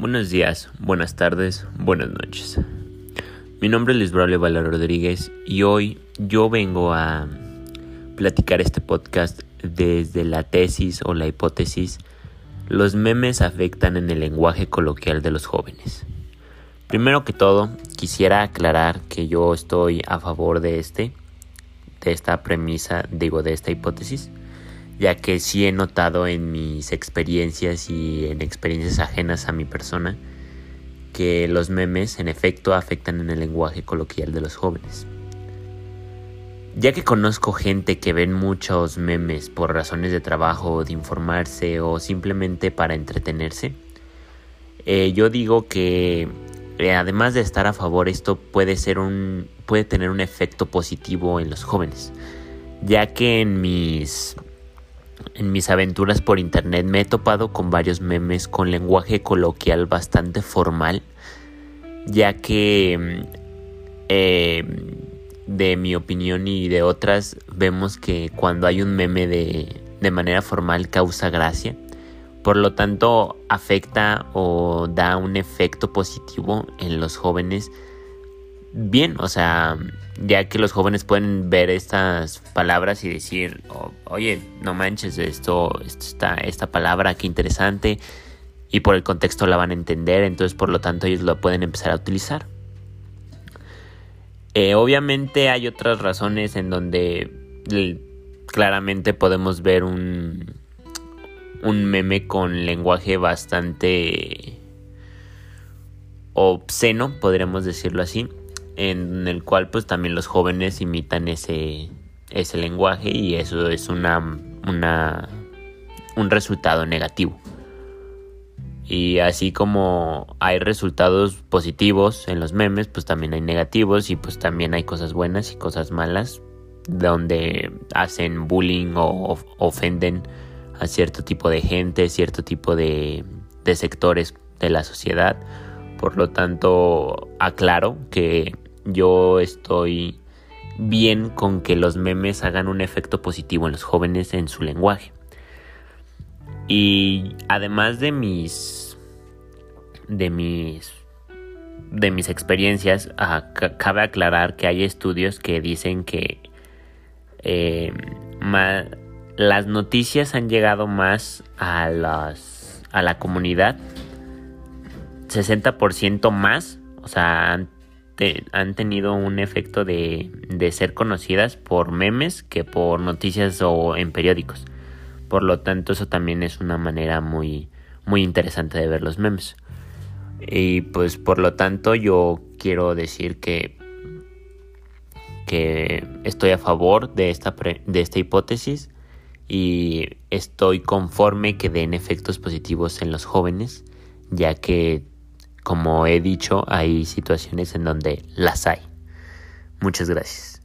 Buenos días, buenas tardes, buenas noches. Mi nombre es Luis Braulio Valer Rodríguez y hoy yo vengo a platicar este podcast desde la tesis o la hipótesis los memes afectan en el lenguaje coloquial de los jóvenes. Primero que todo, quisiera aclarar que yo estoy a favor de este, de esta premisa, digo, de esta hipótesis ya que sí he notado en mis experiencias y en experiencias ajenas a mi persona que los memes en efecto afectan en el lenguaje coloquial de los jóvenes. Ya que conozco gente que ven muchos memes por razones de trabajo, de informarse o simplemente para entretenerse, eh, yo digo que eh, además de estar a favor esto puede ser un puede tener un efecto positivo en los jóvenes, ya que en mis en mis aventuras por internet me he topado con varios memes con lenguaje coloquial bastante formal, ya que mm, eh, de mi opinión y de otras vemos que cuando hay un meme de, de manera formal causa gracia, por lo tanto afecta o da un efecto positivo en los jóvenes bien, o sea, ya que los jóvenes pueden ver estas palabras y decir, oh, oye, no manches, esto, está, esta palabra, qué interesante, y por el contexto la van a entender, entonces por lo tanto ellos lo pueden empezar a utilizar. Eh, obviamente hay otras razones en donde claramente podemos ver un, un meme con lenguaje bastante obsceno, podríamos decirlo así en el cual pues también los jóvenes imitan ese, ese lenguaje y eso es una, una, un resultado negativo. Y así como hay resultados positivos en los memes, pues también hay negativos y pues también hay cosas buenas y cosas malas donde hacen bullying o ofenden a cierto tipo de gente, cierto tipo de, de sectores de la sociedad. Por lo tanto, aclaro que yo estoy bien con que los memes hagan un efecto positivo en los jóvenes en su lenguaje. Y además de mis de mis de mis experiencias, cabe aclarar que hay estudios que dicen que eh, las noticias han llegado más a las a la comunidad 60% más, o sea, han tenido un efecto de, ser conocidas por memes que por noticias o en periódicos. Por lo tanto, eso también es una manera muy, muy interesante de ver los memes. Y pues por lo tanto yo quiero decir que, que estoy a favor de esta, de esta hipótesis y estoy conforme que den efectos positivos en los jóvenes, ya que como he dicho, hay situaciones en donde las hay. Muchas gracias.